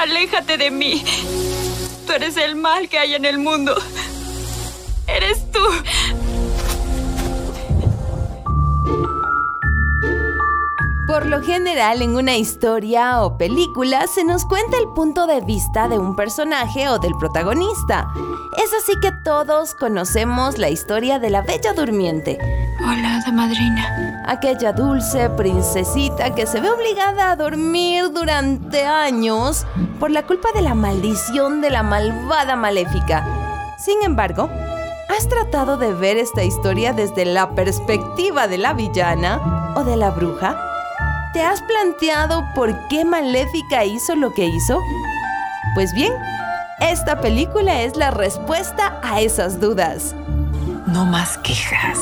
Aléjate de mí. Tú eres el mal que hay en el mundo. Eres tú. Por lo general, en una historia o película se nos cuenta el punto de vista de un personaje o del protagonista. Es así que todos conocemos la historia de la Bella Durmiente. Hola, de madrina. Aquella dulce princesita que se ve obligada a dormir durante años por la culpa de la maldición de la malvada maléfica. Sin embargo, ¿has tratado de ver esta historia desde la perspectiva de la villana o de la bruja? ¿Te has planteado por qué Maléfica hizo lo que hizo? Pues bien, esta película es la respuesta a esas dudas. No más quejas.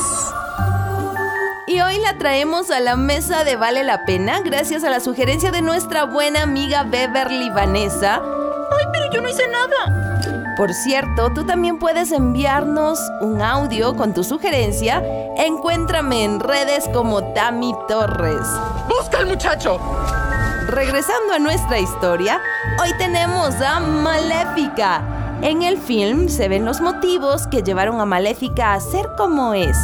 Y hoy la traemos a la mesa de Vale la Pena gracias a la sugerencia de nuestra buena amiga Beverly Vanessa. Ay, pero yo no hice nada. Por cierto, tú también puedes enviarnos un audio con tu sugerencia. Encuéntrame en redes como Tami Torres. ¡Busca al muchacho! Regresando a nuestra historia, hoy tenemos a Maléfica. En el film se ven los motivos que llevaron a Maléfica a ser como es.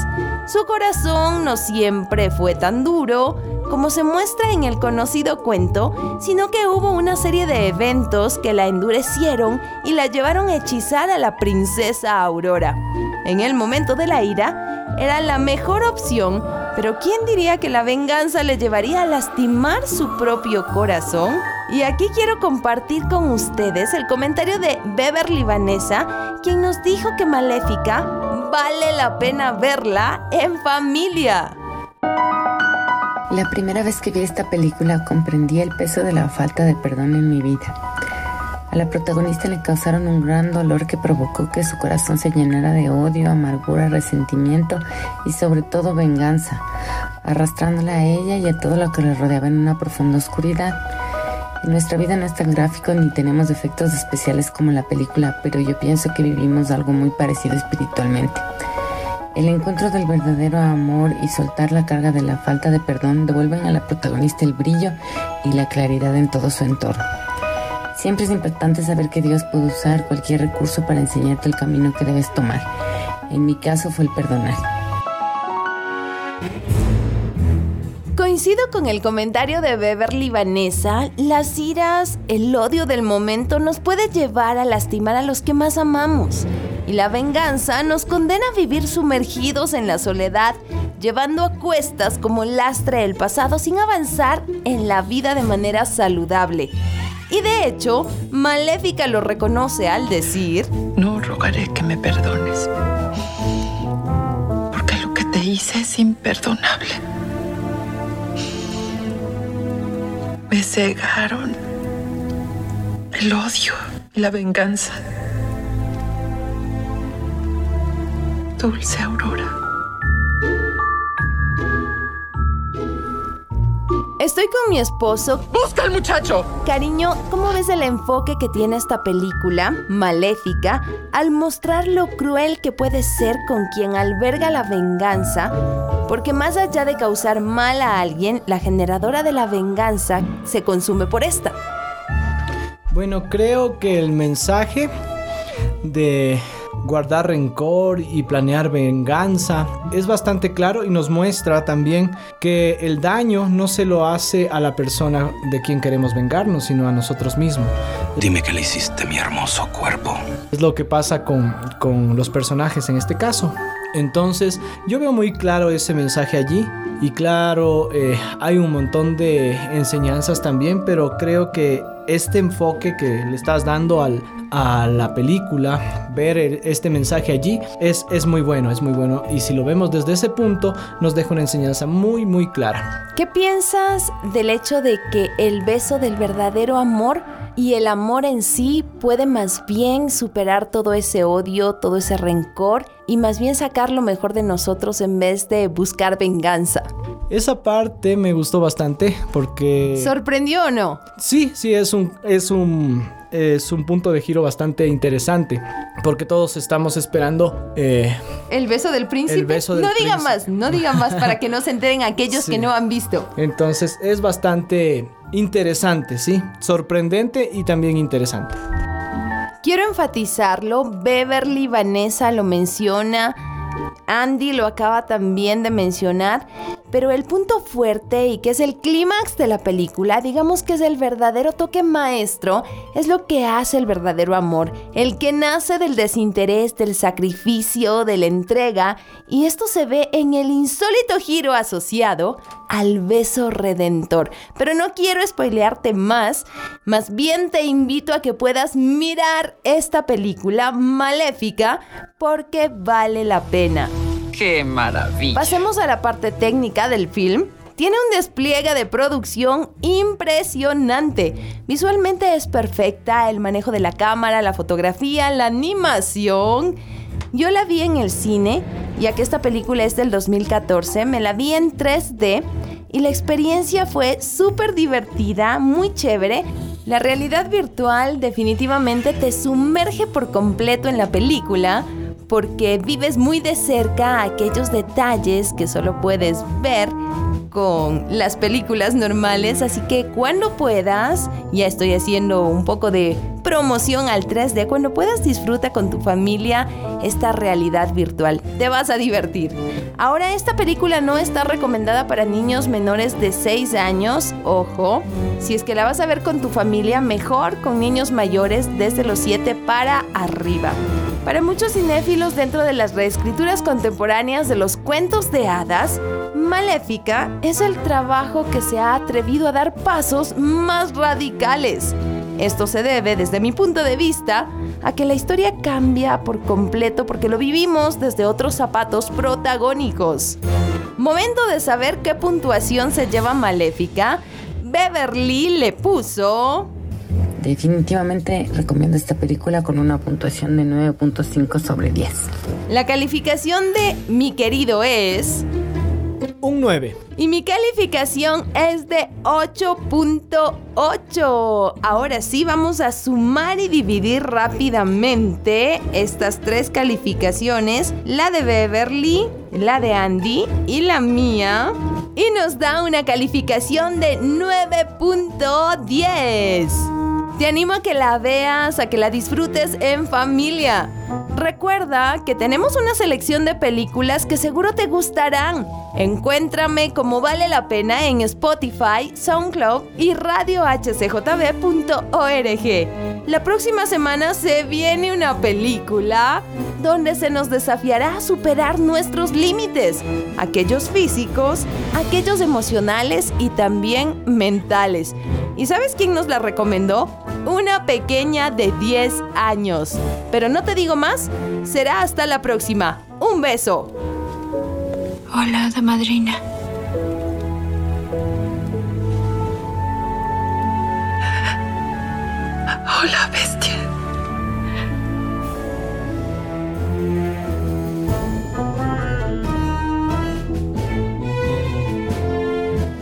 Su corazón no siempre fue tan duro, como se muestra en el conocido cuento, sino que hubo una serie de eventos que la endurecieron y la llevaron a hechizar a la princesa Aurora. En el momento de la ira, era la mejor opción, pero ¿quién diría que la venganza le llevaría a lastimar su propio corazón? Y aquí quiero compartir con ustedes el comentario de Beverly Vanessa, quien nos dijo que Maléfica vale la pena verla en familia. La primera vez que vi esta película comprendí el peso de la falta de perdón en mi vida. A la protagonista le causaron un gran dolor que provocó que su corazón se llenara de odio, amargura, resentimiento y sobre todo venganza, arrastrándola a ella y a todo lo que le rodeaba en una profunda oscuridad. Nuestra vida no es tan gráfico ni tenemos efectos especiales como la película, pero yo pienso que vivimos algo muy parecido espiritualmente. El encuentro del verdadero amor y soltar la carga de la falta de perdón devuelven a la protagonista el brillo y la claridad en todo su entorno. Siempre es importante saber que Dios puede usar cualquier recurso para enseñarte el camino que debes tomar. En mi caso fue el perdonar. Coincido con el comentario de Beverly Vanessa, las iras, el odio del momento nos puede llevar a lastimar a los que más amamos. Y la venganza nos condena a vivir sumergidos en la soledad, llevando a cuestas como lastre el pasado sin avanzar en la vida de manera saludable. Y de hecho, Maléfica lo reconoce al decir, No rogaré que me perdones, porque lo que te hice es imperdonable. Me cegaron el odio y la venganza. Dulce Aurora. estoy con mi esposo. ¡Busca al muchacho! Cariño, ¿cómo ves el enfoque que tiene esta película, Maléfica, al mostrar lo cruel que puede ser con quien alberga la venganza? Porque más allá de causar mal a alguien, la generadora de la venganza se consume por esta. Bueno, creo que el mensaje de guardar rencor y planear venganza es bastante claro y nos muestra también que el daño no se lo hace a la persona de quien queremos vengarnos, sino a nosotros mismos. Dime que le hiciste mi hermoso cuerpo. Es lo que pasa con, con los personajes en este caso. Entonces, yo veo muy claro ese mensaje allí. Y claro, eh, hay un montón de enseñanzas también, pero creo que este enfoque que le estás dando al, a la película, ver este mensaje allí, es, es muy bueno, es muy bueno. Y si lo vemos desde ese punto, nos deja una enseñanza muy, muy clara. ¿Qué piensas del hecho de que el beso del verdadero amor y el amor en sí puede más bien superar todo ese odio, todo ese rencor y más bien sacar lo mejor de nosotros en vez de buscar venganza? Esa parte me gustó bastante porque... ¿Sorprendió o no? Sí, sí, es un, es un, es un punto de giro bastante interesante. Porque todos estamos esperando... eh, El beso del príncipe. El beso del no digan más, no digan más para que no se enteren aquellos Sí. que no han visto. entonces es bastante interesante, ¿sí? Sorprendente y también interesante. Quiero enfatizarlo, Beverly Vanessa lo menciona, Andy lo acaba también de mencionar, pero el punto fuerte y que es el clímax de la película, digamos que es el verdadero toque maestro, es lo que hace el verdadero amor, el que nace del desinterés, del sacrificio, de la entrega, y esto se ve en el insólito giro asociado al beso redentor. Pero no quiero spoilearte más, más bien te invito a que puedas mirar esta película maléfica porque vale la pena. ¡Qué maravilla! Pasemos a la parte técnica del film. Tiene un despliegue de producción impresionante. Visualmente es perfecta, el manejo de la cámara, la fotografía, la animación. Yo la vi en el cine, ya que esta película es del 2014, me la vi en 3D y la experiencia fue súper divertida, muy chévere. La realidad virtual definitivamente te sumerge por completo en la película porque vives muy de cerca aquellos detalles que solo puedes ver con las películas normales, así que cuando puedas, ya estoy haciendo un poco de promoción al 3D, cuando puedas disfruta con tu familia esta realidad virtual, te vas a divertir. Ahora esta película no está recomendada para niños menores de 6 años, ojo, si es que la vas a ver con tu familia, mejor con niños mayores desde los 7 para arriba. Para muchos cinéfilos dentro de las reescrituras contemporáneas de los cuentos de hadas, Maléfica es el trabajo que se ha atrevido a dar pasos más radicales. Esto se debe, desde mi punto de vista, a que la historia cambia por completo porque lo vivimos desde otros zapatos protagónicos. Momento de saber qué puntuación se lleva Maléfica. Beverly le puso... Definitivamente recomiendo esta película con una puntuación de 9.5 sobre 10. La calificación de mi querido es... Un 9. Y mi calificación es de 8.8. Ahora sí, vamos a sumar y dividir rápidamente estas tres calificaciones, la de Beverly, la de Andy y la mía. Y nos da una calificación de 9.10. Te animo a que la veas, a que la disfrutes en familia. Recuerda que tenemos una selección de películas que seguro te gustarán. Encuéntrame como vale la pena en Spotify, SoundCloud y radiohcjb.org. La próxima semana se viene una película donde se nos desafiará a superar nuestros límites, aquellos físicos, aquellos emocionales y también mentales. ¿Y sabes quién nos la recomendó? Una pequeña de 10 años. Pero no te digo más, será hasta la próxima. Un beso. Hola, hada madrina. Hola, bestia.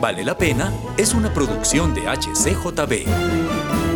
Vale la pena es una producción de HCJB.